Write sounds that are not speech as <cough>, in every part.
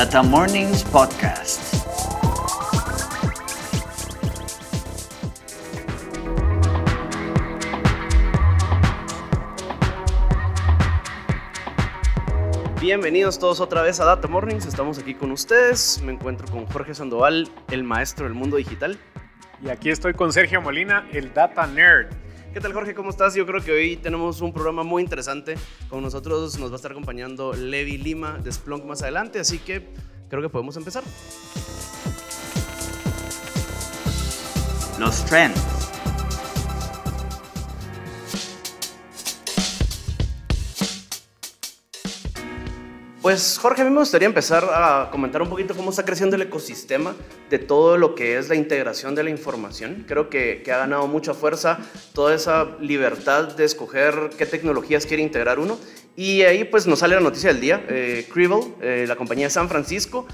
Data Mornings Podcast. Bienvenidos todos otra vez a Data Mornings. Estamos aquí con ustedes. Me encuentro con Jorge Sandoval, el maestro del mundo digital. Y aquí estoy con Sergio Molina, el Data Nerd. ¿Qué tal Jorge? ¿Cómo estás? Yo creo que hoy tenemos un programa muy interesante. Con nosotros nos va a estar acompañando Levi Lima de Splunk más adelante, así que creo que podemos empezar. Los trends. Pues Jorge, a mí me gustaría empezar a comentar un poquito cómo está creciendo el ecosistema de todo lo que es la integración de la información. Creo que, que ha ganado mucha fuerza toda esa libertad de escoger qué tecnologías quiere integrar uno y ahí pues nos sale la noticia del día. Eh, eh, la compañía de San Francisco,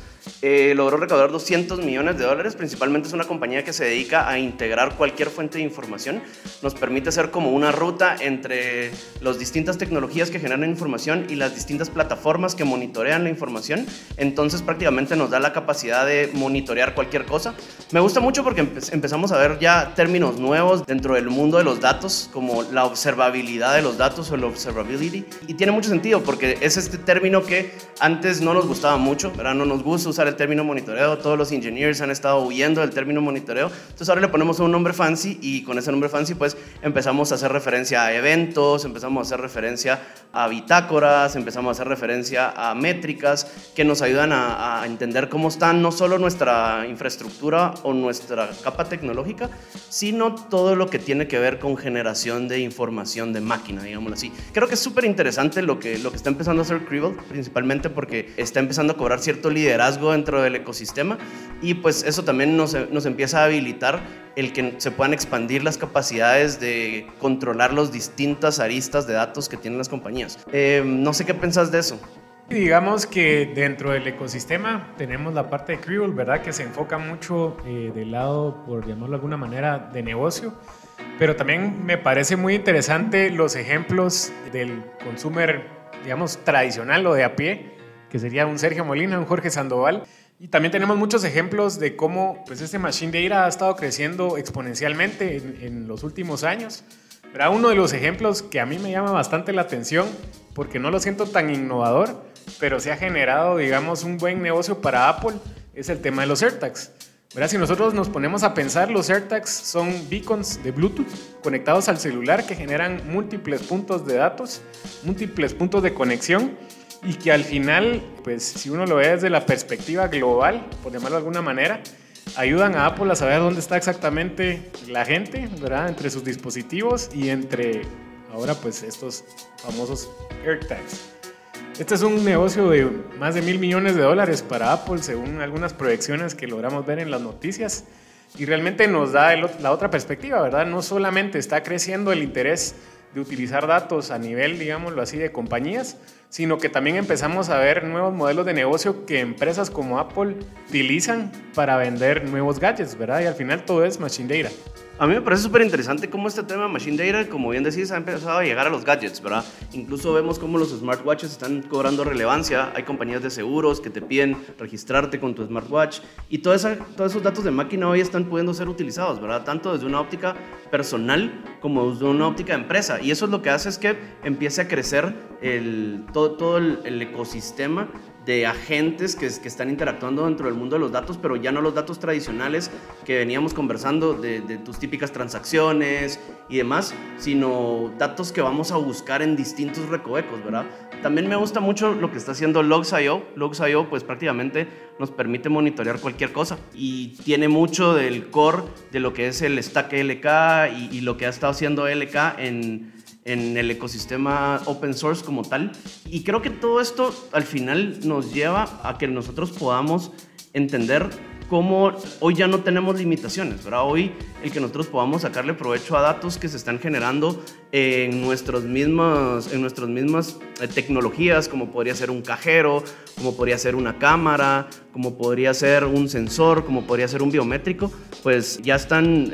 eh, logró recaudar 200 millones de dólares. Principalmente es una compañía que se dedica a integrar cualquier fuente de información. Nos permite hacer como una ruta entre las distintas tecnologías que generan información y las distintas plataformas que monitorean la información. Entonces prácticamente nos da la capacidad de monitorear cualquier cosa. Me gusta mucho porque empezamos a ver ya términos nuevos dentro del mundo de los datos, como la observabilidad de los datos o el observability. Y tiene mucho sentido porque es este término que antes no nos gustaba mucho, ¿verdad? No nos gusta usar el término monitoreo, todos los ingenieros han estado huyendo del término monitoreo, entonces ahora le ponemos un nombre fancy y con ese nombre fancy pues empezamos a hacer referencia a eventos, empezamos a hacer referencia a bitácoras, empezamos a hacer referencia a métricas que nos ayudan a, a entender cómo está no solo nuestra infraestructura o nuestra capa tecnológica, sino todo lo que tiene que ver con generación de información de máquina, digámoslo así. Creo que es súper interesante lo que, lo que está empezando a hacer Cribble, principalmente porque está empezando a cobrar cierto liderazgo dentro del ecosistema y pues eso también nos, nos empieza a habilitar el que se puedan expandir las capacidades de controlar los distintas aristas de datos que tienen las compañías. Eh, no sé qué pensás de eso. Digamos que dentro del ecosistema tenemos la parte de Cribble, ¿verdad? Que se enfoca mucho eh, del lado, por llamarlo de alguna manera, de negocio pero también me parece muy interesante los ejemplos del consumer, digamos, tradicional o de a pie, que sería un Sergio Molina, un Jorge Sandoval. Y también tenemos muchos ejemplos de cómo pues, este Machine Data ha estado creciendo exponencialmente en, los últimos años. Pero uno de los ejemplos que a mí me llama bastante la atención, porque no lo siento tan innovador, pero se ha generado, digamos, un buen negocio para Apple, es el tema de los AirTags. Si nosotros nos ponemos a pensar, los AirTags son beacons de Bluetooth conectados al celular que generan múltiples puntos de datos, múltiples puntos de conexión y que al final, pues si uno lo ve desde la perspectiva global, por llamarlo de alguna manera, ayudan a Apple a saber dónde está exactamente la gente, ¿verdad? Entre sus dispositivos y entre ahora pues estos famosos AirTags. Este es un negocio de más de mil millones de dólares para Apple, según algunas proyecciones que logramos ver en las noticias. Y realmente nos da la otra perspectiva, ¿verdad? No solamente está creciendo el interés de utilizar datos a nivel, digámoslo así, de compañías, sino que también empezamos a ver nuevos modelos de negocio que empresas como Apple utilizan para vender nuevos gadgets, ¿verdad? Y al final todo es machine data. A mí me parece súper interesante cómo este tema de Machine Data, como bien decís, ha empezado a llegar a los gadgets, ¿verdad? Incluso vemos cómo los smartwatches están cobrando relevancia. Hay compañías de seguros que te piden registrarte con tu smartwatch y todos esos datos de máquina hoy están pudiendo ser utilizados, ¿verdad? Tanto desde una óptica personal como desde una óptica de empresa. Y eso es lo que hace es que empiece a crecer el, todo, el ecosistema de agentes que, que, están interactuando dentro del mundo de los datos, pero ya no los datos tradicionales que veníamos conversando de, tus típicas transacciones y demás, sino datos que vamos a buscar en distintos recovecos, ¿verdad? También me gusta mucho lo que está haciendo Logs.io. Logs.io pues prácticamente nos permite monitorear cualquier cosa y tiene mucho del core de lo que es el stack LK y, y lo que ha estado haciendo LK en en el ecosistema open source como tal. Y creo que todo esto al final nos lleva a que nosotros podamos entender cómo hoy ya no tenemos limitaciones, ¿verdad? Hoy el que nosotros podamos sacarle provecho a datos que se están generando en, nuestros mismos, en nuestras mismas eh, tecnologías, como podría ser un cajero, como podría ser una cámara, como podría ser un sensor, como podría ser un biométrico, pues ya están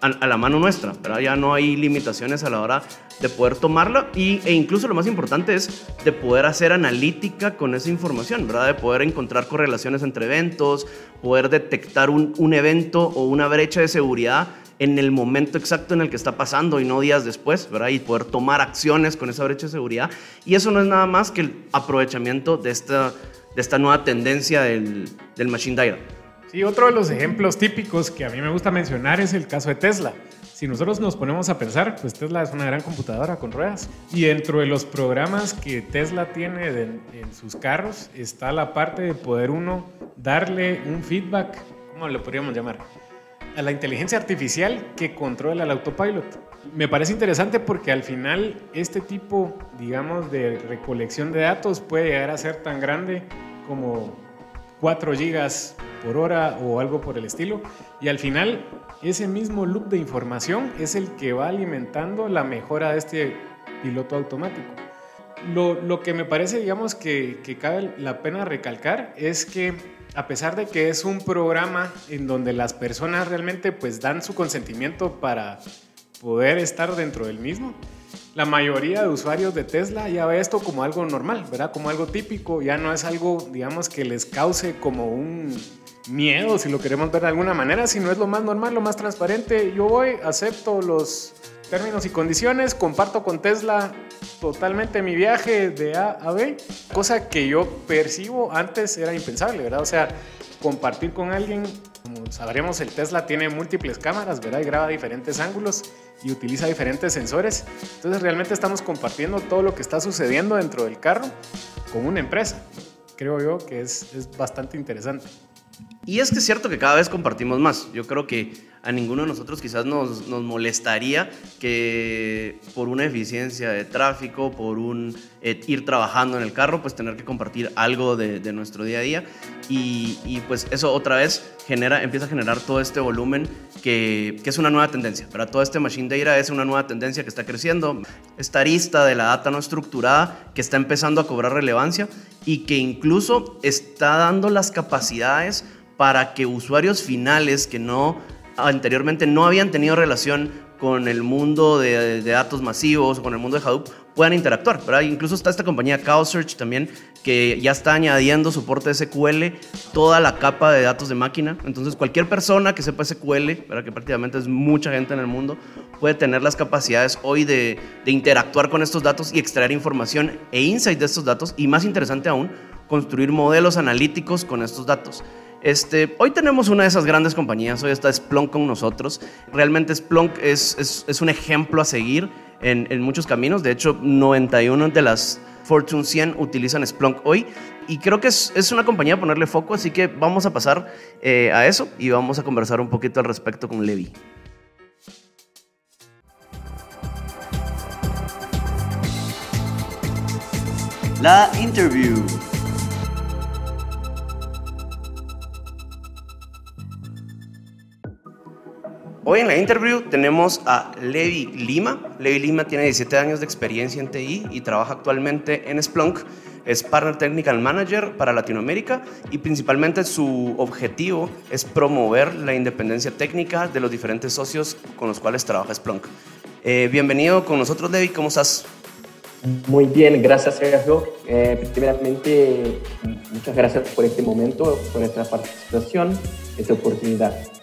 a, la mano nuestra, ¿verdad? Ya no hay limitaciones a la hora de poder tomarla y, e incluso lo más importante es de poder hacer analítica con esa información, ¿verdad? De poder encontrar correlaciones entre eventos, poder detectar un, un evento o una brecha de seguridad en el momento exacto en el que está pasando y no días después, ¿verdad? Y poder tomar acciones con esa brecha de seguridad. Y eso no es nada más que el aprovechamiento de esta, de esta nueva tendencia del, del Machine Data. Sí, otro de los ejemplos típicos que a mí me gusta mencionar es el caso de Tesla. Si nosotros nos ponemos a pensar, pues Tesla es una gran computadora con ruedas. Y dentro de los programas que Tesla tiene en sus carros está la parte de poder uno darle un feedback, ¿cómo lo podríamos llamar? a la inteligencia artificial que controla el autopilot. Me parece interesante porque al final este tipo, digamos, de recolección de datos puede llegar a ser tan grande como 4 gigas por hora o algo por el estilo. Y al final ese mismo loop de información es el que va alimentando la mejora de este piloto automático. Lo, lo que me parece, digamos, que, que cabe la pena recalcar es que a pesar de que es un programa en donde las personas realmente pues dan su consentimiento para poder estar dentro del mismo, la mayoría de usuarios de Tesla ya ve esto como algo normal, ¿verdad? Como algo típico, ya no es algo, digamos, que les cause como un miedo, si lo queremos ver de alguna manera, sino es lo más normal, lo más transparente. Yo voy, acepto los términos y condiciones, comparto con Tesla totalmente mi viaje de A a B, cosa que yo percibo antes era impensable, ¿verdad? O sea, compartir con alguien, como sabremos, el Tesla tiene múltiples cámaras, ¿verdad? Y graba diferentes ángulos y utiliza diferentes sensores. Entonces realmente estamos compartiendo todo lo que está sucediendo dentro del carro con una empresa. Creo yo que es, es bastante interesante. Y es que es cierto que cada vez compartimos más. Yo creo que a ninguno de nosotros quizás nos, nos molestaría que por una eficiencia de tráfico, por un eh, ir trabajando en el carro, pues tener que compartir algo de, nuestro día a día. Y, y, pues eso otra vez genera, empieza a generar todo este volumen que, que, es una nueva tendencia. Para todo este machine data es una nueva tendencia que está creciendo. Esta arista de la data no estructurada que está empezando a cobrar relevancia y que incluso está dando las capacidades para que usuarios finales que no anteriormente no habían tenido relación con el mundo de, datos masivos o con el mundo de Hadoop puedan interactuar. ¿verdad? Incluso está esta compañía CowSearch también que ya está añadiendo soporte SQL toda la capa de datos de máquina. Entonces cualquier persona que sepa SQL, ¿verdad? que prácticamente es mucha gente en el mundo, puede tener las capacidades hoy de, de interactuar con estos datos y extraer información e insight de estos datos y más interesante aún, construir modelos analíticos con estos datos. Este, hoy tenemos una de esas grandes compañías, hoy está Splunk con nosotros. Realmente Splunk es, un ejemplo a seguir en, muchos caminos. De hecho, 91 de las Fortune 100 utilizan Splunk hoy. Y creo que es, es una compañía a ponerle foco, así que vamos a pasar eh, a eso y vamos a conversar un poquito al respecto con Levi. La interview. Hoy en la interview tenemos a Levi Lima. Levi Lima tiene 17 años de experiencia en TI y trabaja actualmente en Splunk. Es Partner Technical Manager para Latinoamérica y principalmente su objetivo es promover la independencia técnica de los diferentes socios con los cuales trabaja Splunk. Eh, bienvenido con nosotros, Levi. ¿Cómo estás? Muy bien, gracias Sergio. Eh, primeramente, muchas gracias por este momento, por esta participación, esta oportunidad.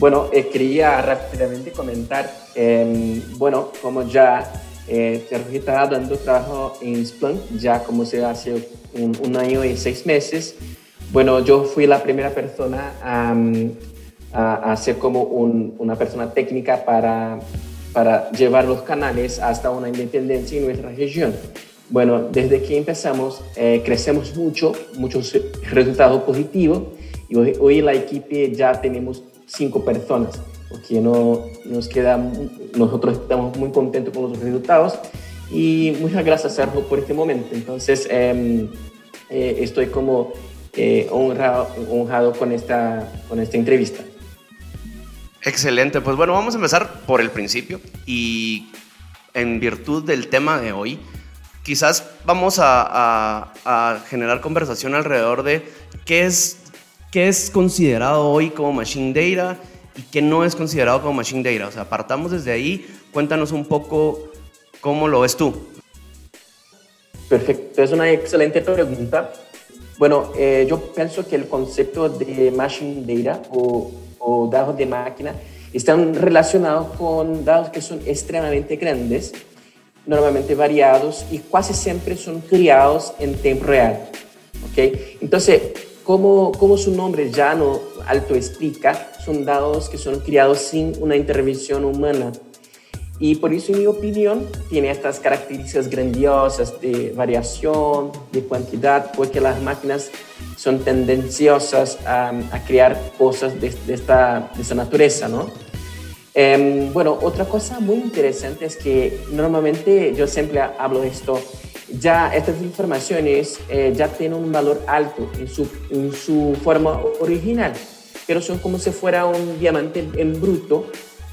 Bueno, eh, quería rápidamente comentar, eh, bueno, como ya eh, Sergio está dando trabajo en Splunk, ya como se hace un, un, año y seis meses, bueno, yo fui la primera persona a, a, a ser como un, una persona técnica para, para llevar los canales hasta una independencia en nuestra región. Bueno, desde que empezamos, eh, crecemos mucho, muchos resultados positivos y hoy, hoy la equipo ya tenemos cinco personas, porque no, nos queda, nosotros estamos muy contentos con los resultados y muchas gracias Sergio por este momento. Entonces eh, eh, estoy como eh, honrado, honrado con, esta, con esta entrevista. Excelente, pues bueno, vamos a empezar por el principio y en virtud del tema de hoy, quizás vamos a, a, a generar conversación alrededor de qué es qué es considerado hoy como machine data y qué no es considerado como Machine Data? O sea, partamos desde ahí, cuéntanos un poco cómo lo ves tú. Perfecto, es una excelente pregunta. Bueno, eh, yo pienso que el concepto de Machine Data o, o datos de máquina están relacionados con datos que son extremadamente grandes, normalmente variados y casi siempre son criados en tiempo real. ¿okay? Entonces, como, como su nombre ya no alto explica, son datos que son criados sin una intervención humana. Y por eso, en mi opinión, tiene estas características grandiosas de variación, de cantidad, porque las máquinas son tendenciosas a, a crear cosas de, de, esta, de esta naturaleza, ¿no? Eh, bueno, otra cosa muy interesante es que normalmente yo siempre hablo de esto, ya estas informaciones eh, ya tienen un valor alto en su, en su forma original, pero son como si fuera un diamante en bruto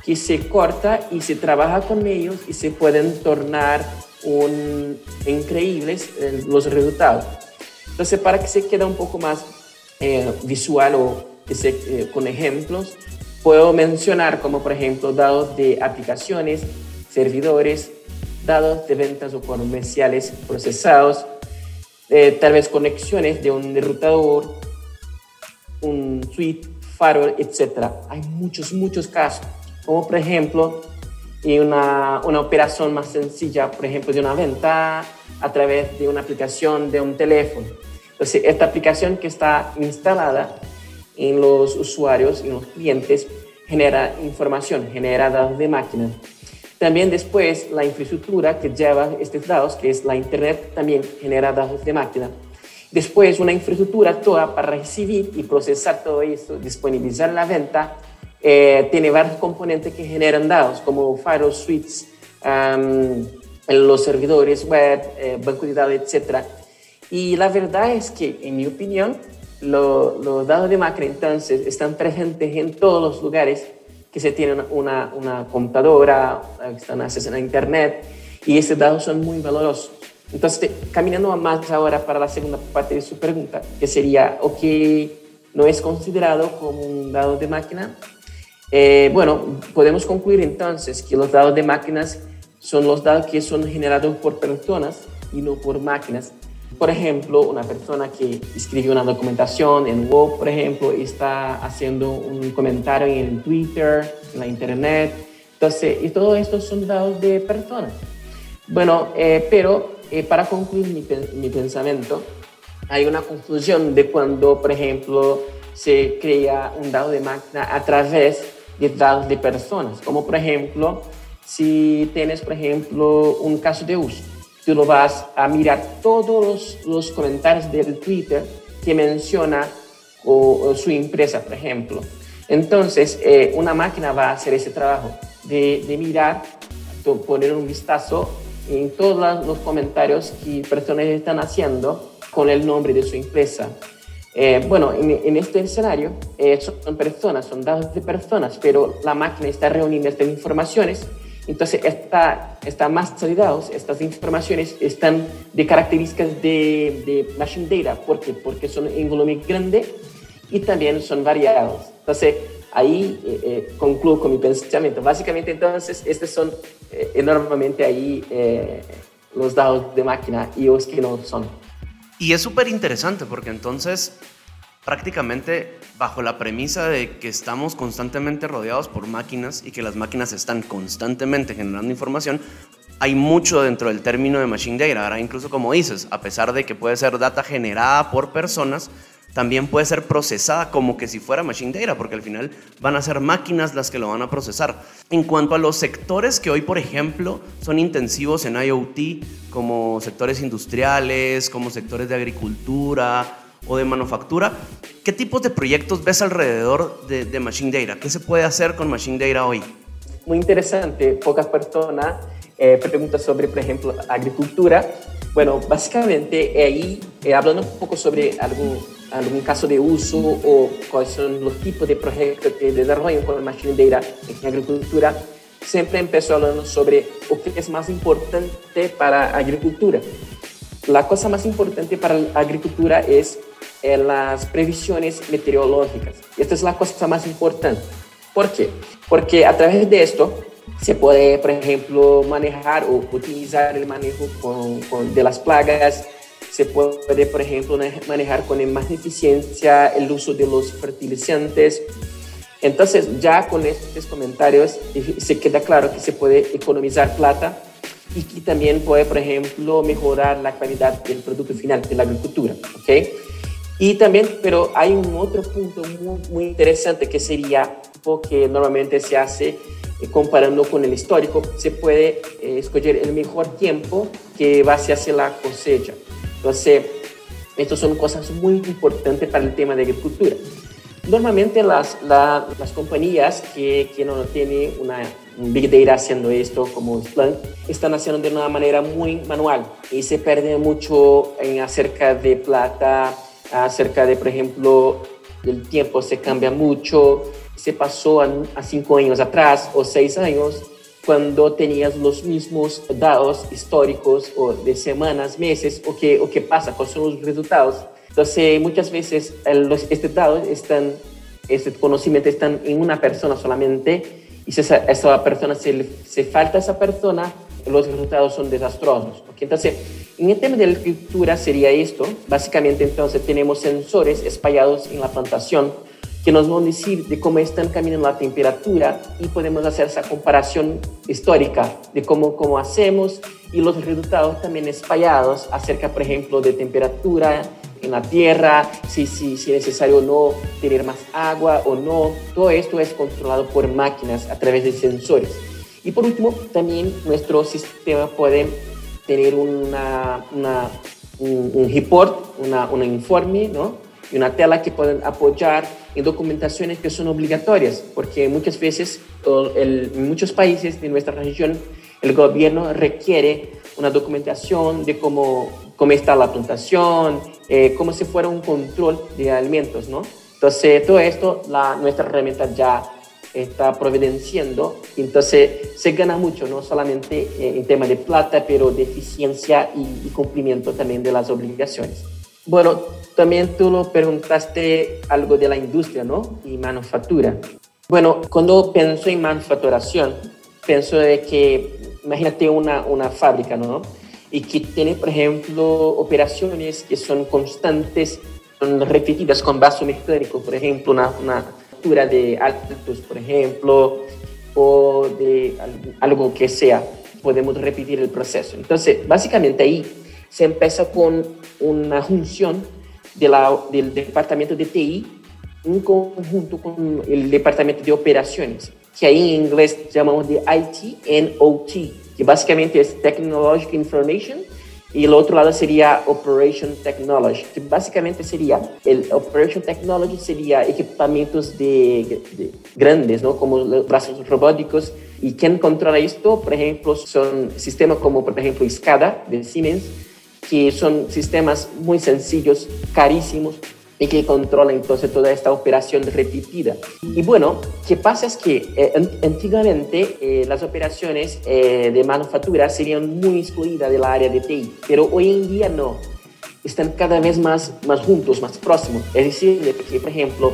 que se corta y se trabaja con ellos y se pueden tornar un, increíbles eh, los resultados. Entonces, para que se quede un poco más eh, visual o eh, con ejemplos, puedo mencionar como por ejemplo datos de aplicaciones, servidores, datos de ventas o comerciales procesados, eh, tal vez conexiones de un enrutador, un suite, firewall, etc. Hay muchos, muchos casos como por ejemplo y una, una operación más sencilla, por ejemplo, de una venta a través de una aplicación de un teléfono. Entonces, esta aplicación que está instalada en los usuarios, en los clientes, genera información, genera datos de máquina. También después la infraestructura que lleva estos datos, que es la Internet, también genera datos de máquina. Después una infraestructura toda para recibir y procesar todo esto, disponibilizar la venta eh, tiene varios componentes que generan datos, como firewall suites, los servidores web, eh, banco de datos, etc. Y la verdad es que, en mi opinión, lo, los datos de máquina entonces están presentes en todos los lugares que se tienen una, una computadora, que están acceso a Internet, y esos datos son muy valorosos. Entonces, caminando más ahora para la segunda parte de su pregunta, que sería, ¿o que no es considerado como un dado de máquina? Eh, bueno, podemos concluir entonces que los datos de máquinas son los datos que son generados por personas y no por máquinas. Por ejemplo, una persona que escribe una documentación en Word, por ejemplo, está haciendo un comentario en Twitter, en la Internet. Entonces, y todo esto son datos de personas. Bueno, eh, pero eh, para concluir mi, mi pensamiento, hay una confusión de cuando, por ejemplo, se crea un dado de máquina a través de datos de personas, como por ejemplo, si tienes, por ejemplo, un caso de uso, tú lo vas a mirar todos los, los comentarios del Twitter que menciona o, o su empresa, por ejemplo. Entonces, eh, una máquina va a hacer ese trabajo de, de mirar, de poner un vistazo en todos los comentarios que personas están haciendo con el nombre de su empresa. Eh, bueno, en, en, este escenario eh, son personas, son datos de personas, pero la máquina está reuniendo estas informaciones. Entonces, está, está más de datos, estas informaciones están de características de, de machine data. ¿Por qué? Porque son en volumen grande y también son variados. Entonces, ahí eh, eh, concluyo con mi pensamiento. Básicamente, entonces, estos son eh, enormemente ahí los datos de máquina y los que no son. Y es súper interesante porque entonces prácticamente bajo la premisa de que estamos constantemente rodeados por máquinas y que las máquinas están constantemente generando información, hay mucho dentro del término de machine data. Ahora, incluso como dices, a pesar de que puede ser data generada por personas, también puede ser procesada como que si fuera machine data, porque al final van a ser máquinas las que lo van a procesar. En cuanto a los sectores que hoy, por ejemplo, son intensivos en IoT, como sectores industriales, como sectores de agricultura o de manufactura, ¿qué tipos de proyectos ves alrededor de, de machine data? ¿Qué se puede hacer con machine data hoy? Muy interesante, pocas personas eh, preguntan sobre, por ejemplo, agricultura. Bueno, básicamente ahí, eh, hablando un poco sobre algo algún caso de uso o cuáles son los tipos de proyectos que desarrollan con Machine Data en agricultura, siempre empezó hablando sobre lo que es más importante para agricultura. La cosa más importante para la agricultura es eh, las previsiones meteorológicas. Esta es la cosa más importante. ¿Por qué? Porque a través de esto se puede, por ejemplo, manejar o utilizar el manejo de las plagas, se puede, por ejemplo, manejar con más eficiencia el uso de los fertilizantes. Entonces, ya con estos comentarios se queda claro que se puede economizar plata y que también puede, por ejemplo, mejorar la calidad del producto final de la agricultura. ¿ok? Y también, pero hay un otro punto muy, muy interesante que sería que normalmente se hace eh, comparando con el histórico, se puede eh, escoger el mejor tiempo que va a hacer la cosecha. Entonces, estas son cosas muy importantes para el tema de agricultura. Normalmente las, las compañías que, que, no tienen una un big data haciendo esto como Splunk, están haciendo de una manera muy manual y se pierde mucho en acerca de plata, acerca de, por ejemplo, el tiempo se cambia mucho, se pasó a, cinco años atrás o seis años cuando tenías los mismos datos históricos o de semanas, meses, o qué, o qué pasa, cuáles son los resultados. Entonces, muchas veces los, estos datos están, este conocimiento están en una persona solamente, y si esa, esa persona se, se falta esa persona, los resultados son desastrosos. Entonces, en el tema de la escritura sería esto. Básicamente, entonces, tenemos sensores espallados en la plantación que nos van a decir de cómo están caminando la temperatura y podemos hacer esa comparación histórica de cómo, cómo hacemos y los resultados también espallados acerca, por ejemplo, de temperatura en la tierra, si, si, si es necesario o no tener más agua o no. Todo esto es controlado por máquinas a través de sensores. Y por último, también nuestro sistema puede tener una, una un, report, una, un informe, ¿no? Y una tela que pueden apoyar en documentaciones que son obligatorias, porque muchas veces en muchos países de nuestra región el gobierno requiere una documentación de cómo, cómo está la plantación, eh, como si fuera un control de alimentos, ¿no? Entonces, todo esto, la, nuestra herramienta ya está providenciando. Entonces se gana mucho, no solamente en tema de plata, pero de eficiencia y, cumplimiento también de las obligaciones. Bueno, también tú lo preguntaste algo de la industria, ¿no? Y manufactura. Bueno, cuando pienso en manufacturación, pienso de que, imagínate una, una fábrica, ¿no? Y que tiene, por ejemplo, operaciones que son constantes, son repetidas con vaso mecánico, por ejemplo, una, una de altos, por ejemplo, o de algo que sea, podemos repetir el proceso. Entonces, básicamente ahí se empieza con una función de la, del departamento de TI en conjunto con el departamento de operaciones, que ahí en inglés llamamos de IT and OT, que básicamente es Technological Information y el otro lado sería Operation Technology, que básicamente sería, el Operation Technology sería equipamientos de, grandes, ¿no? Como los brazos robóticos. ¿Y quién controla esto? Por ejemplo, son sistemas como, por ejemplo, SCADA de Siemens, que son sistemas muy sencillos, carísimos, y que controla entonces toda esta operación repetida. Y bueno, ¿qué pasa es que eh, antiguamente eh, las operaciones eh, de manufactura serían muy excluidas del área de TI, pero hoy en día no. Están cada vez más, más juntos, más próximos. Es decir, que, por ejemplo,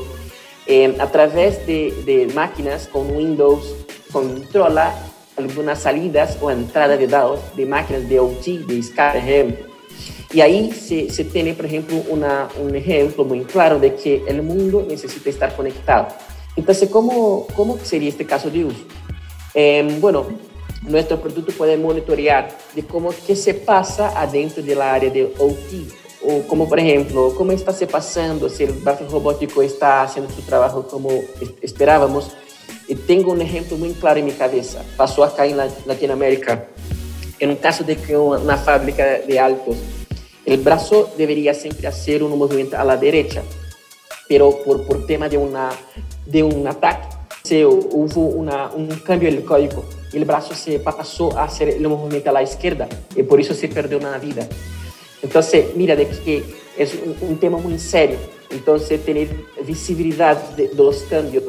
a través de, de máquinas con Windows controla algunas salidas o entradas de datos de máquinas de OT, de SCADA, ejemplo y ahí se, se tiene, por ejemplo, una, un ejemplo muy claro de que el mundo necesita estar conectado. Entonces, ¿cómo, cómo sería este caso de uso? Eh, bueno, nuestro producto puede monitorear de cómo qué se pasa adentro de la área de OT, o como por ejemplo, cómo está se pasando, si el brazo robótico está haciendo su trabajo como esperábamos. Y tengo un ejemplo muy claro en mi cabeza. Pasó acá en Latinoamérica, en un caso de que una fábrica de autos el brazo debería siempre hacer un movimiento a la derecha, pero por, por tema de, una, de un ataque se, hubo una, un cambio en el código el brazo se pasó a hacer el movimiento a la izquierda y por eso se perdió una vida. Entonces, mira, de que es un, tema muy serio. Entonces, tener visibilidad de, de los cambios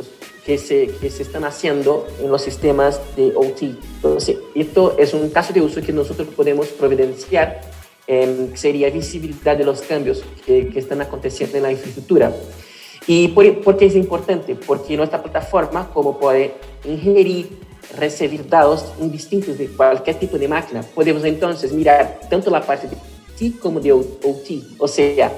que se, que se, están haciendo en los sistemas de OT. Entonces, esto es un caso de uso que nosotros podemos providenciar sería visibilidad de los cambios que, que, están aconteciendo en la infraestructura. ¿Y por, qué es importante? Porque nuestra plataforma, como puede ingerir, recibir datos indistintos de cualquier tipo de máquina, podemos entonces mirar tanto la parte de T como de OT, o sea,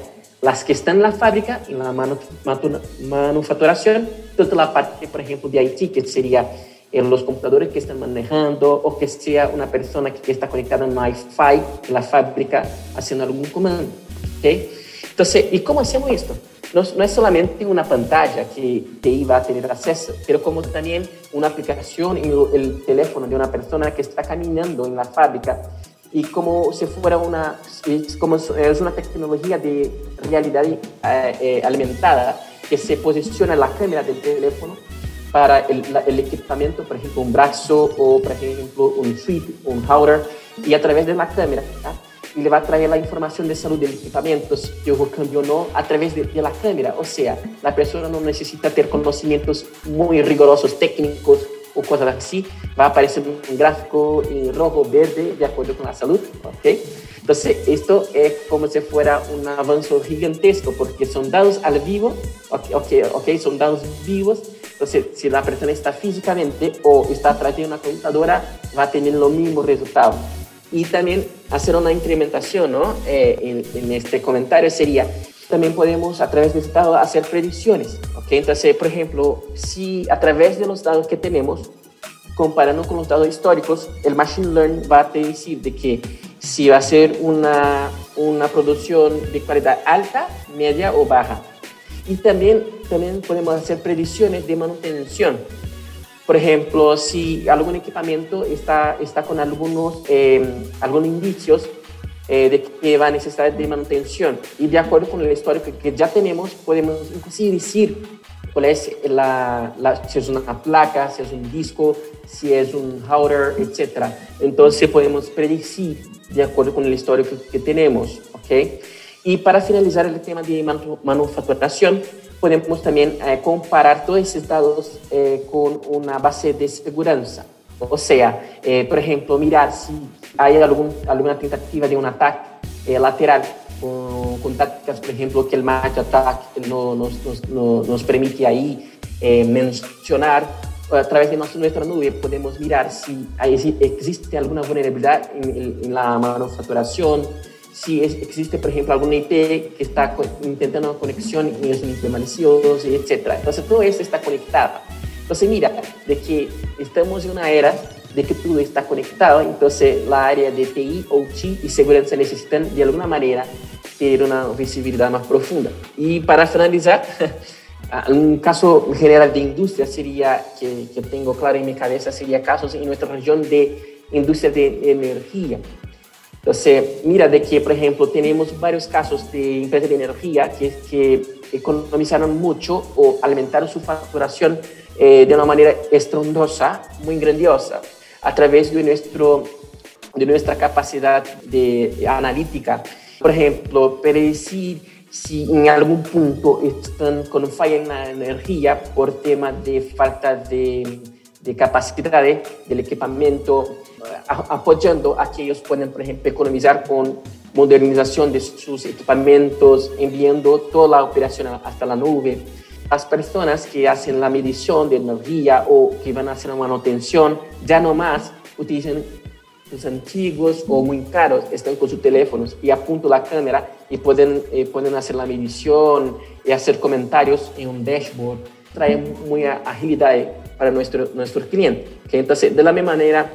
las que están en la fábrica, en la manufacturación, tanto la parte, por ejemplo, de IT, que sería en los computadores que están manejando o que sea una persona que está conectada en Wi-Fi en la fábrica haciendo algún comando. ¿okay? Entonces, ¿y cómo hacemos esto? No, no, es solamente una pantalla que te iba a tener acceso, pero como también una aplicación en el teléfono de una persona que está caminando en la fábrica y como si fuera una, como es una tecnología de realidad eh, eh, alimentada que se posiciona en la cámara del teléfono para el, el, equipamiento, por ejemplo, un brazo o, por ejemplo, un sweep, un holder, y a través de la cámara y le va a traer la información de salud del equipamiento, si hubo cambio o no, a través de, de, la cámara. O sea, la persona no necesita tener conocimientos muy rigurosos técnicos o cosas así, va a aparecer un gráfico en rojo, verde, de acuerdo con la salud, ¿ok? Entonces, esto es como si fuera un avance gigantesco, porque son datos al vivo, ok, okay, okay son datos vivos, entonces, si la persona está físicamente o está atrás de una computadora, va a tener lo mismo resultado. Y también hacer una incrementación ¿no? Eh, en, este comentario sería, también podemos a través de este estado hacer predicciones. ¿okay? Entonces, por ejemplo, si a través de los datos que tenemos, comparando con los datos históricos, el Machine Learning va a decir de que si va a ser una, una producción de calidad alta, media o baja. Y también, también podemos hacer predicciones de manutención. Por ejemplo, si algún equipamiento está, está con algunos, eh, algunos indicios eh, de que va a necesitar de manutención y de acuerdo con el histórico que ya tenemos, podemos inclusive decir cuál es la, la, si es una placa, si es un disco, si es un router, etc. Entonces podemos predecir de acuerdo con el histórico que tenemos, ¿ok? Y para finalizar el tema de manufacturación, podemos también eh, comparar todos esos datos eh, con una base de seguridad. O sea, eh, por ejemplo, mirar si hay algún, alguna tentativa de un ataque lateral con, con, tácticas, por ejemplo, que el match attack no, nos, nos, nos, permite ahí mencionar a través de nuestra nube podemos mirar si hay, existe alguna vulnerabilidad en, en la manufacturación, si existe, por ejemplo, alguna IP que está intentando una conexión y es un IP malicioso, etc. Entonces, todo eso está conectado. Entonces, mira, de que estamos en una era de que todo está conectado, entonces la área de TI, OT y seguridad necesitan de alguna manera tener una visibilidad más profunda. Y para finalizar, <laughs> un caso general de industria sería, que, que tengo claro en mi cabeza, sería casos en nuestra región de industria de energía. Entonces, mira de que, por ejemplo, tenemos varios casos de empresas de energía que, que economizaron mucho o alimentaron su facturación eh, de una manera estrondosa, muy grandiosa, a través de, nuestro, de nuestra capacidad de analítica. Por ejemplo, predecir si en algún punto están con falla en la energía por tema de falta de, de capacidad del equipamiento apoyando a que ellos puedan, por ejemplo, economizar con modernización de sus equipamientos, enviando toda la operación hasta la nube. Las personas que hacen la medición de energía o que van a hacer la manutención, ya no más utilizan los antiguos o muy caros, están con sus teléfonos y apuntan la cámara y pueden, eh, pueden hacer la medición y hacer comentarios en un dashboard. Trae muy agilidad para nuestro, nuestros clientes. Entonces, de la misma manera,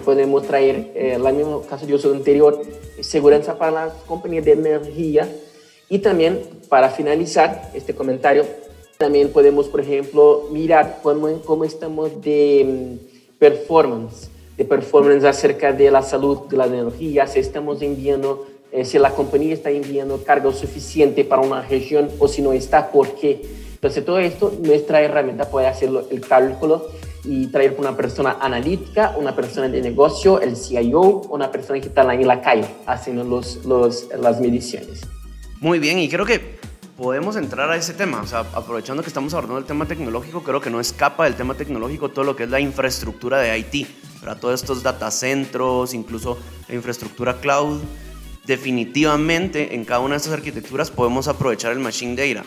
podemos traer eh, el mismo caso de uso anterior, seguridad para las compañías de energía. Y también, para finalizar este comentario, también podemos, por ejemplo, mirar cómo, cómo estamos de mm, performance, de performance acerca de la salud de la energía, si estamos enviando, eh, si la compañía está enviando carga suficiente para una región o si no está, ¿por qué? Entonces, todo esto, nuestra herramienta puede hacer el cálculo y traer una persona analítica, una persona de negocio, el CIO, una persona que está en la calle haciendo los, los, las mediciones. Muy bien, y creo que podemos entrar a ese tema, o sea, aprovechando que estamos abordando el tema tecnológico, creo que no escapa del tema tecnológico todo lo que es la infraestructura de IT, para todos estos data centros, incluso la infraestructura cloud. Definitivamente en cada una de estas arquitecturas podemos aprovechar el machine data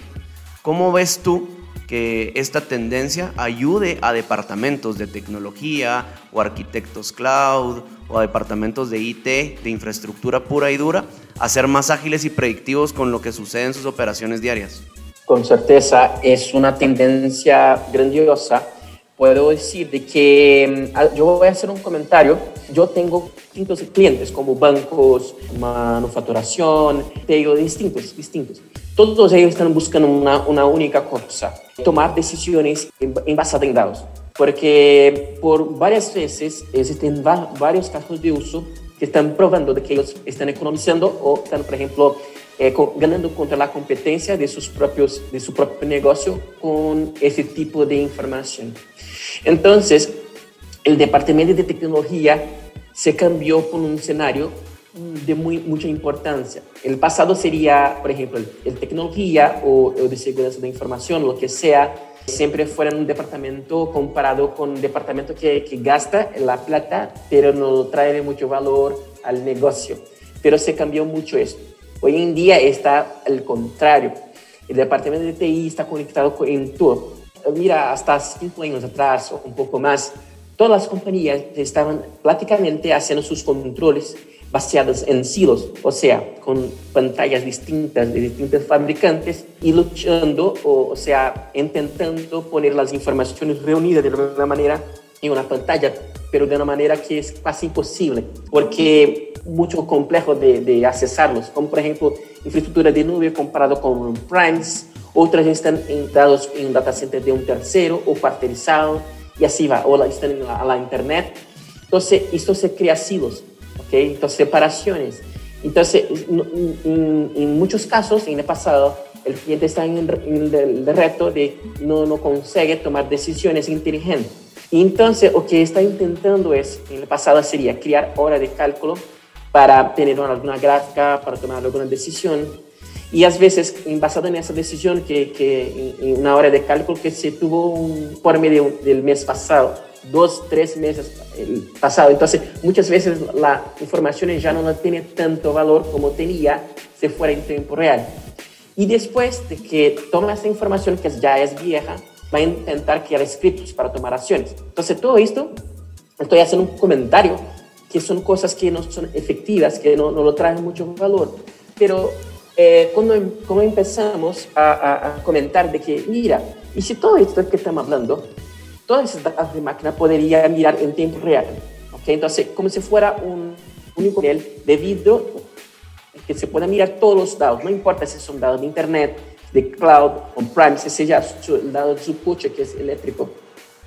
¿Cómo ves tú que esta tendencia ayude a departamentos de tecnología o arquitectos cloud o a departamentos de IT, de infraestructura pura y dura, a ser más ágiles y predictivos con lo que sucede en sus operaciones diarias? Con certeza es una tendencia grandiosa. Puedo decir de que mm, yo voy a hacer un comentario. Yo tengo distintos clientes como bancos, manufacturación, tengo distintos, distintos. Todos ellos están buscando una, una única cosa, tomar decisiones basadas en datos. Porque por varias veces existen varios casos de uso que están probando de que ellos están economizando o están, por ejemplo, eh, ganando contra la competencia de, sus propios, de su propio negocio con ese tipo de información. Entonces, el departamento de tecnología se cambió por un escenario de muy, mucha importancia. El pasado sería, por ejemplo, el, tecnología o, de seguridad de información, lo que sea, siempre fuera un departamento comparado con un departamento que, que gasta la plata, pero no trae mucho valor al negocio. Pero se cambió mucho esto. Hoy en día está al contrario. El departamento de TI está conectado con todo. Mira, hasta cinco años atrás o un poco más, todas las compañías estaban prácticamente haciendo sus controles baseados en silos, o sea, con pantallas distintas de distintos fabricantes y luchando, o, sea, intentando poner las informaciones reunidas de alguna manera en una pantalla, pero de una manera que es casi imposible, porque mucho complejo de, de accesarlos, como por ejemplo infraestructura de nube comparado con Primes, otras están en, dados en data center de un tercero o parterizado, y así va, o están en la, la internet. Entonces, esto se crea silos entonces, separaciones. Entonces, en, muchos casos, en el pasado, el cliente está en el, reto de no, no consigue tomar decisiones inteligentes. Entonces, lo que está intentando es, en el pasado sería crear hora de cálculo para tener alguna gráfica, para tomar alguna decisión. Y a veces, basado en esa decisión, que, que en una hora de cálculo que se tuvo un, por medio del mes pasado, dos, tres meses pasado. Entonces, muchas veces la información ya no tiene tanto valor como tenía si fuera en tiempo real. Y después de que toma esa información que ya es vieja, va a intentar crear scripts para tomar acciones. Entonces, todo esto, estoy haciendo un comentario que son cosas que no son efectivas, que no, no lo traen mucho valor. Pero eh, cuando, em, cuando, empezamos a, a, a comentar de que, mira, y si todo esto que estamos hablando todas esas datos de máquina podría mirar en tiempo real. ¿okay? Entonces, como si fuera un único nivel de vidrio que se pueda mirar todos los datos, no importa si son datos de internet, de cloud, on-prime, si sea el dado de su coche que es eléctrico,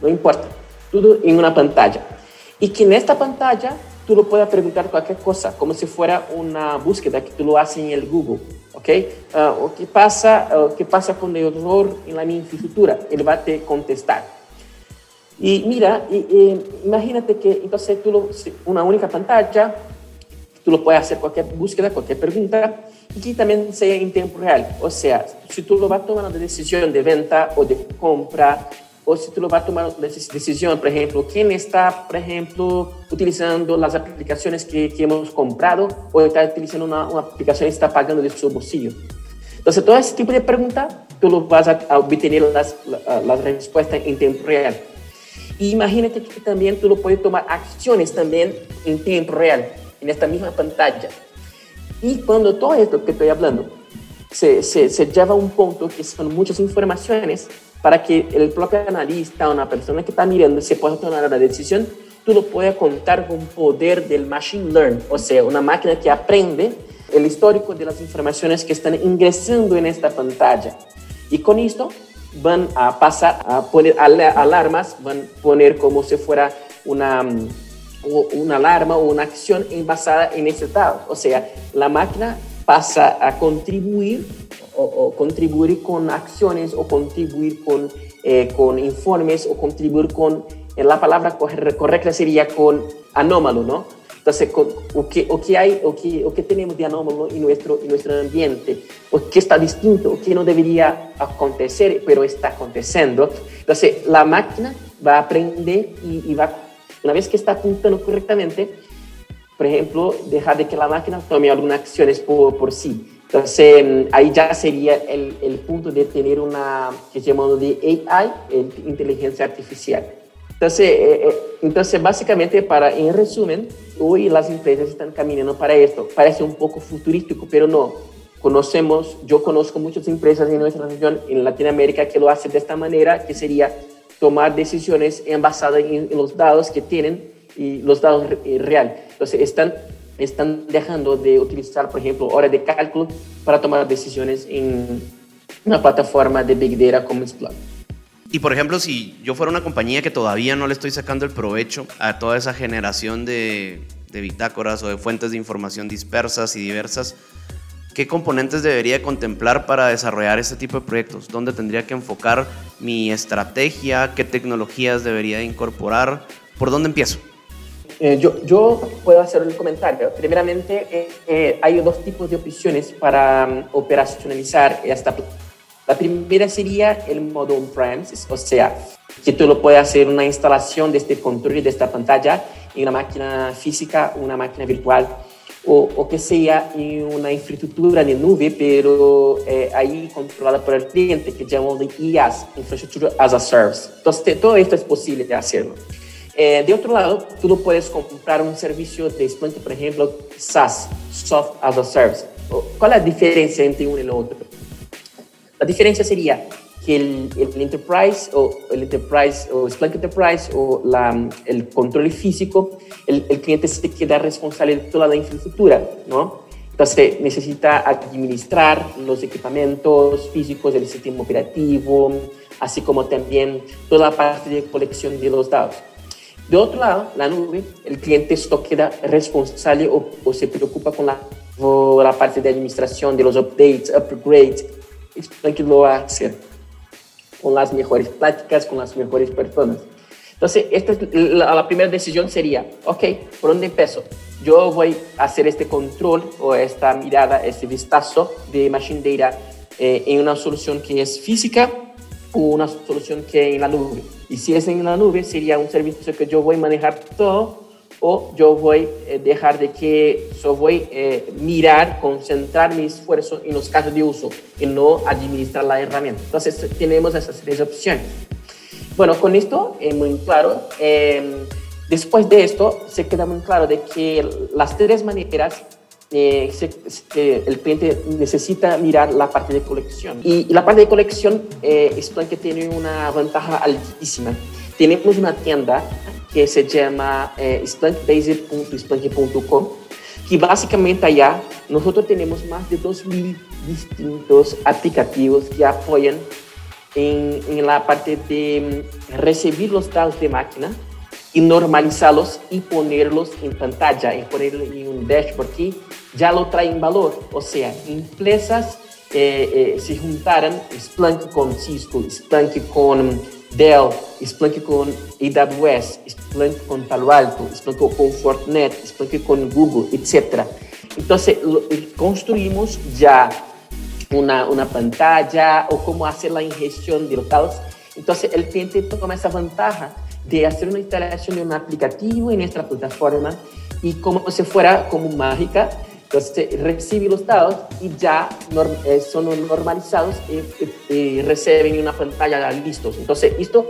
no importa, todo en una pantalla. Y que en esta pantalla tú lo puedas preguntar cualquier cosa, como si fuera una búsqueda que tú lo haces en el Google. ¿Ok? Uh, o qué pasa, uh, qué pasa con el error en la infraestructura, él va a te contestar. Y mira, imagínate que entonces tú lo, una única pantalla, tú lo puedes hacer cualquier búsqueda, cualquier pregunta, y que también sea en tiempo real. O sea, si tú lo vas tomar una decisión de venta o de compra, o si tú lo vas a tomar decisión, por ejemplo, quién está, por ejemplo, utilizando las aplicaciones que, que hemos comprado o está utilizando una, aplicación y está pagando de su bolsillo. Entonces, todo ese tipo de preguntas, tú lo vas a, obtener las, las respuestas en tiempo real. Y imagínate que también tú lo puedes tomar acciones también en tiempo real, en esta misma pantalla. Y cuando todo esto que estoy hablando se, se, se lleva a un punto que son muchas informaciones para que el propio analista o una persona que está mirando se pueda tomar la decisión, tú lo puedes contar con poder del machine learn, o sea, una máquina que aprende el histórico de las informaciones que están ingresando en esta pantalla. Y con esto van a pasar a poner alarmas, van a poner como si fuera una, mm, una alarma o una acción basada en ese estado. O sea, la máquina pasa a contribuir o, contribuir con acciones o contribuir con, eh, con informes o contribuir con, eh, la palabra correcta sería con anómalo, ¿no? Entonces, o que, o que hay, o que, o que tenemos de anómalo en nuestro, en nuestro ambiente, o que está distinto, o que no debería acontecer, pero está aconteciendo. Entonces, la máquina va a aprender y, va, una vez que está apuntando correctamente, por ejemplo, dejar de que la máquina tome algunas acciones por, por sí. Entonces, mm, ahí ya sería el, el punto de tener una que llamamos de AI, inteligencia artificial. Entonces, eh, eh, entonces, básicamente, para, en resumen, hoy las empresas están caminando para esto. Parece un poco futurístico, pero no. Conocemos, yo conozco muchas empresas en nuestra región, en Latinoamérica, que lo hacen de esta manera, que sería tomar decisiones basadas en, en los datos que tienen y los datos eh, real. Entonces, están están dejando de utilizar, por ejemplo, horas de cálculo para tomar decisiones en una plataforma de Big Data como Splunk. Y por ejemplo, si yo fuera una compañía que todavía no le estoy sacando el provecho a toda esa generación de, de bitácoras o de fuentes de información dispersas y diversas, ¿qué componentes debería contemplar para desarrollar este tipo de proyectos? ¿Dónde tendría que enfocar mi estrategia? ¿Qué tecnologías debería incorporar? ¿Por dónde empiezo? Eh, yo, yo, puedo hacer un comentario. Primeramente, eh, eh, hay dos tipos de opciones para um, operacionalizar esta. La primera sería el modo on-premises, o sea, que tú lo puedes hacer una instalación de este control de esta pantalla en una máquina física, una máquina virtual, o, o que sea en una infraestructura de nube, pero ahí controlada por el cliente, que llamamos de IaaS, Infrastructure as a Service. Entonces, todo esto es posible de hacerlo. Eh, de otro lado, tú no puedes comprar un servicio de Splunk, por ejemplo, SaaS, Soft as a Service. ¿Cuál es la diferencia entre uno y el otro? La diferencia sería que el, Enterprise o el Enterprise o Splunk Enterprise o la, el control físico, el, el, cliente se queda responsable de toda la infraestructura, ¿no? Entonces necesita administrar los equipamientos físicos del sistema operativo, así como también toda la parte de colección de los datos. De otro lado, la nube, el cliente esto queda responsable o, se preocupa con la, la, parte de administración de los updates, upgrades, que lo va a hacer con las mejores prácticas, con las mejores personas. Entonces, esta la, la, primera decisión sería, ok, ¿por dónde empiezo? Yo voy a hacer este control o esta mirada, este vistazo de Machine Data eh, en una solución que es física o una solución que en la nube. Y si es en la nube, sería un servicio que yo voy a manejar todo o yo voy a eh, dejar de que yo voy a eh, mirar, concentrar mi esfuerzo en los casos de uso y no administrar la herramienta. Entonces tenemos esas tres opciones. Bueno, con esto es muy claro. Em, después de esto, se queda muy claro de que las tres maneras eh, el cliente necesita mirar la parte de colección. Y, la parte de colección, eh, que tiene una ventaja altísima. Tenemos una tienda que se llama eh, que básicamente allá nosotros tenemos más de 2.000 distintos aplicativos que apoyan en, en la parte de mm, recibir los datos de máquina y normalizarlos y ponerlos en pantalla, y ponerlos en un dashboard aquí ya lo traen valor. O sea, empresas eh, eh, se juntaran Splunk con Cisco, Splunk con Dell, Splunk con AWS, Splunk con Palo Alto, Splunk con Fortinet, Splunk con Google, etc. Entonces, construimos ya una, una pantalla o cómo hacer la ingestión de los datos. Entonces, el cliente toma esa ventaja de hacer una instalación de un aplicativo en nuestra plataforma y como si fuera como mágica, entonces recibe los datos y ya eh, son normalizados y, reciben una pantalla listos. Entonces esto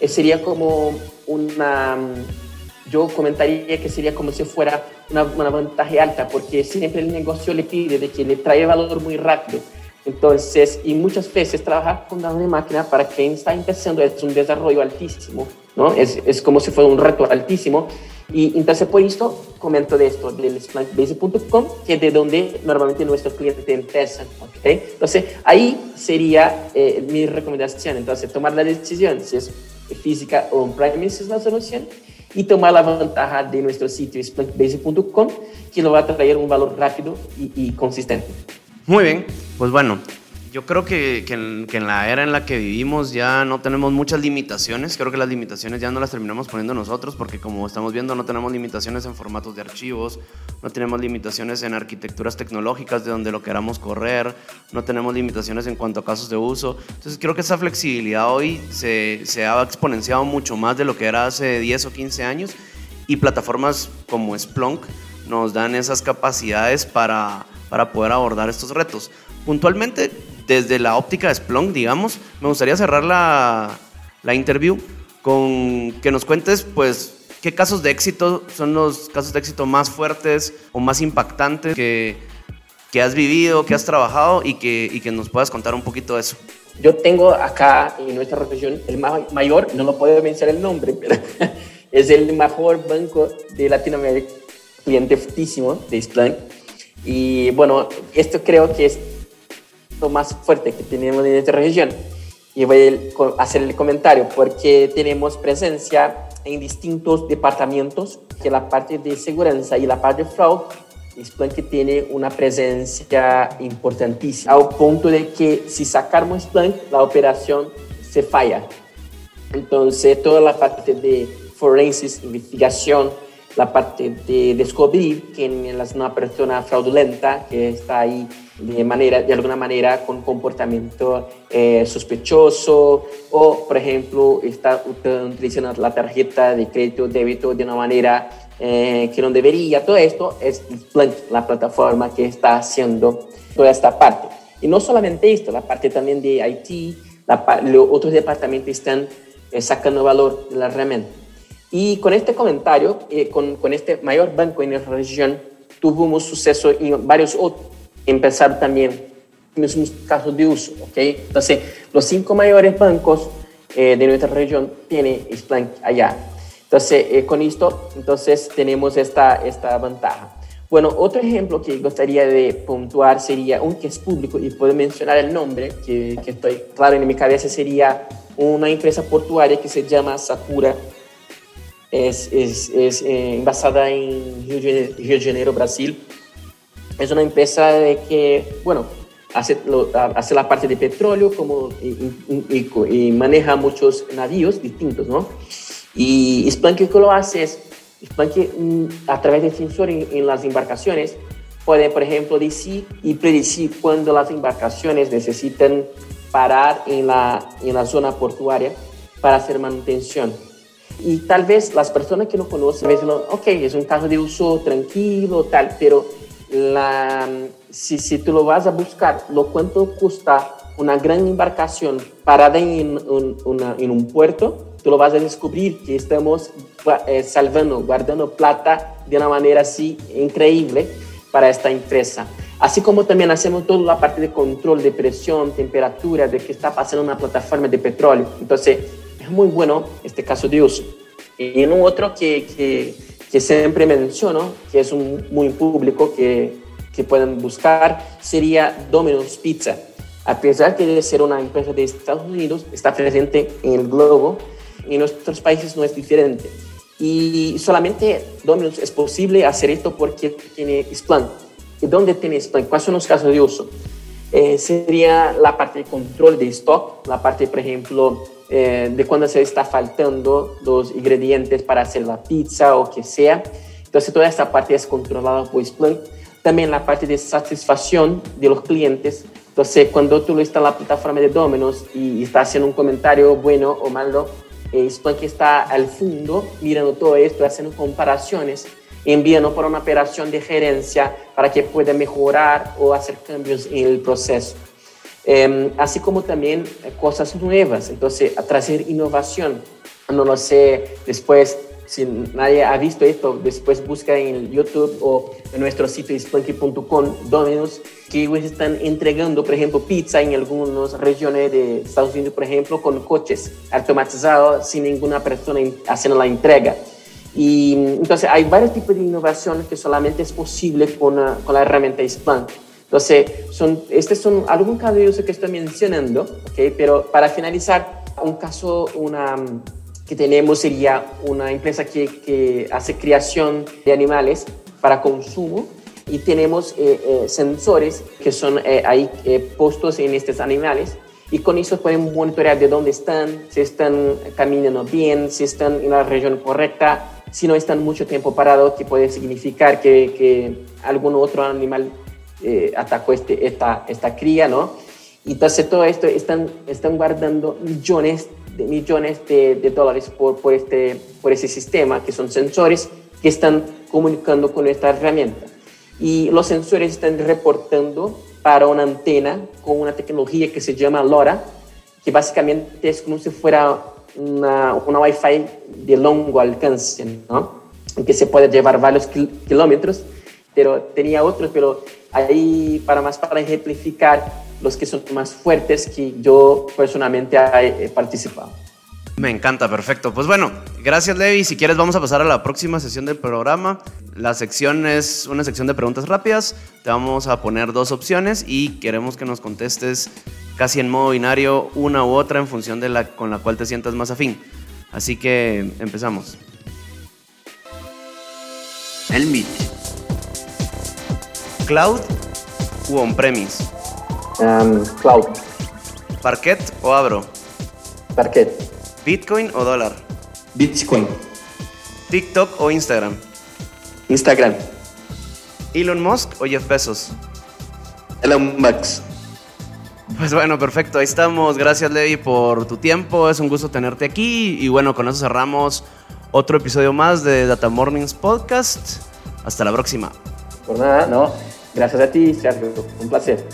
eh, sería como una, mm, yo comentaría que sería como si fuera una, una ventaja alta, porque siempre el negocio le pide de que le trae valor muy rápido. Entonces, y muchas veces trabajar con datos de máquina para quien está empezando es un desarrollo altísimo, ¿no? Es, es como si fuera un reto altísimo y entonces por esto comento de esto, del splankbase.com, que es de donde normalmente nuestros clientes empiezan. ¿okay? Entonces ahí sería eh, mi recomendación. Entonces tomar la decisión si es física o on-premise es la solución y tomar la ventaja de nuestro sitio splankbase.com, que nos va a traer un valor rápido y, y consistente. Muy bien, pues bueno, yo creo que, que, en, la era en la que vivimos ya no tenemos muchas limitaciones. Creo que las limitaciones ya no las terminamos poniendo nosotros porque como estamos viendo no tenemos limitaciones en formatos de archivos, no tenemos limitaciones en arquitecturas tecnológicas de donde lo queramos correr, no tenemos limitaciones en cuanto a casos de uso. Entonces creo que esa flexibilidad hoy se, se ha exponenciado mucho más de lo que era hace 10 o 15 años y plataformas como Splunk nos dan esas capacidades para para poder abordar estos retos. Puntualmente, desde la óptica de Splunk, digamos, me gustaría cerrar la, la interview con que nos cuentes, pues, qué casos de éxito son los casos de éxito más fuertes o más impactantes que, que has vivido, que has trabajado y que, y que nos puedas contar un poquito de eso. Yo tengo acá en nuestra región el mayor, no lo puedo mencionar el nombre, pero <laughs> es el mejor banco de Latinoamérica, cliente fortísimo de Splunk. Y bueno, esto creo que es lo más fuerte que tenemos en esta región. Y voy a hacer el comentario porque tenemos presencia en distintos departamentos, que la parte de seguridad y la parte de fraude, Splunk tiene una presencia importantísima, al punto de que si sacamos Splunk, la operación se falla. Entonces, toda la parte de forenses, investigación, la parte de descubrir quién es una persona fraudulenta que está ahí de, manera, de alguna manera con comportamiento eh, sospechoso o, por ejemplo, está utilizando la tarjeta de crédito o débito de una manera eh, que no debería. Todo esto es la plataforma que está haciendo toda esta parte. Y no solamente esto, la parte también de IT, los otros departamentos están eh, sacando valor de la herramienta. Y con este comentario, con, con este mayor banco en la región, tuvimos suceso en varios otros empezar también mismos casos de uso, ¿ok? Entonces, los cinco mayores bancos eh, de nuestra región tienen Splunk allá. Entonces, eh, con esto, entonces tenemos esta, esta ventaja. Bueno, otro ejemplo que gustaría de puntuar sería un que es público y puedo mencionar el nombre, que, que estoy claro en mi cabeza, sería una empresa portuaria que se llama Sakura. Es, es, es eh, basada en Rio de, Rio de Janeiro, Brasil es una empresa que, bueno, hace, hace la parte de petróleo como, y, maneja muchos navíos distintos, ¿no? Y Splunk que lo hace es, Splunk mm, a través de sensores en, las embarcaciones puede, por ejemplo, decir y predecir cuando las embarcaciones necesitan parar en la, en la zona portuaria para hacer manutención. Y tal vez las personas que no conocen, dicen, ok, es un caso de uso tranquilo, tal, pero la, si, si tú lo vas a buscar, lo cuánto cuesta una gran embarcación parada en un, en un puerto, tú lo vas a descubrir que estamos eh, salvando, guardando plata de una manera así increíble para esta empresa. Así como también hacemos toda la parte de control de presión, temperatura, de qué está pasando en una plataforma de petróleo. Entonces, es muy bueno este caso de uso. Y en un otro que, que que siempre menciono, que es un muy público que, que pueden buscar, sería Domino's Pizza. A pesar de ser una empresa de Estados Unidos, está presente en el globo, en nuestros países no es diferente. Y solamente Domino's es posible hacer esto porque tiene Splunk. ¿Y dónde tiene Splunk? ¿Cuáles son los casos de uso? Eh, sería la parte de control de stock, la parte, por ejemplo, eh, de cuando se está faltando los ingredientes para hacer la pizza o que sea. Entonces toda esta parte es controlada por Splunk. También la parte de satisfacción de los clientes. Entonces cuando tú lo estás en la plataforma de Domino's y, está haciendo un comentario bueno o malo, eh, Splunk está al fondo mirando todo esto, haciendo comparaciones enviando por una operación de gerencia para que pueda mejorar o hacer cambios en el proceso. Em, así como también eh, cosas nuevas, entonces a traer innovación. No lo sé, después, si nadie ha visto esto, después busca en YouTube o en nuestro sitio spunky.com, Domino's, que ellos están entregando, por ejemplo, pizza en algunas regiones de Estados Unidos, por ejemplo, con coches automatizados sin ninguna persona haciendo la entrega. Y entonces hay varios tipos de innovación que solamente es posible con, con la herramienta Splunk. Entonces, son, este son algunos casos que estoy mencionando, ¿okay? pero para finalizar, un caso una, que tenemos sería una empresa que, que hace creación de animales para consumo y tenemos eh, eh, sensores que son eh, ahí puestos en estos animales y con eso podemos monitorear de dónde están, si están caminando bien, si están en la región correcta, si no están mucho tiempo parados, que puede significar que, que algún otro animal eh, atacó este, esta, esta cría, ¿no? Entonces todo esto están, están guardando millones de, millones de, dólares por, por, este, por ese sistema, que son sensores que están comunicando con esta herramienta. y los sensores están reportando para una antena con una tecnología que se llama LoRa, que básicamente es como si fuera una, una Wi-Fi de largo alcance, ¿no? que se puede llevar varios kilómetros, pero tenía otros, pero ahí para más para ejemplificar los que son más fuertes que yo personalmente he participado. Me encanta, perfecto. Pues bueno, gracias Levi. Si quieres vamos a pasar a la próxima sesión del programa. La sección es una sección de preguntas rápidas. Te vamos a poner dos opciones y queremos que nos contestes casi en modo binario una u otra en función de la con la cual te sientas más afín. Así que empezamos. El Meet. Cloud u on-premise. Um, cloud. Parquet o Abro. Parquet. Bitcoin o dólar. Bitcoin. TikTok o Instagram. Instagram. Elon Musk o Jeff Bezos. Elon Musk. Pues bueno, perfecto, ahí estamos. Gracias Levi por tu tiempo, es un gusto tenerte aquí y bueno, con eso cerramos otro episodio más de Data Mornings Podcast. Hasta la próxima. Por nada, no. Gracias a ti, Sergio. Un placer.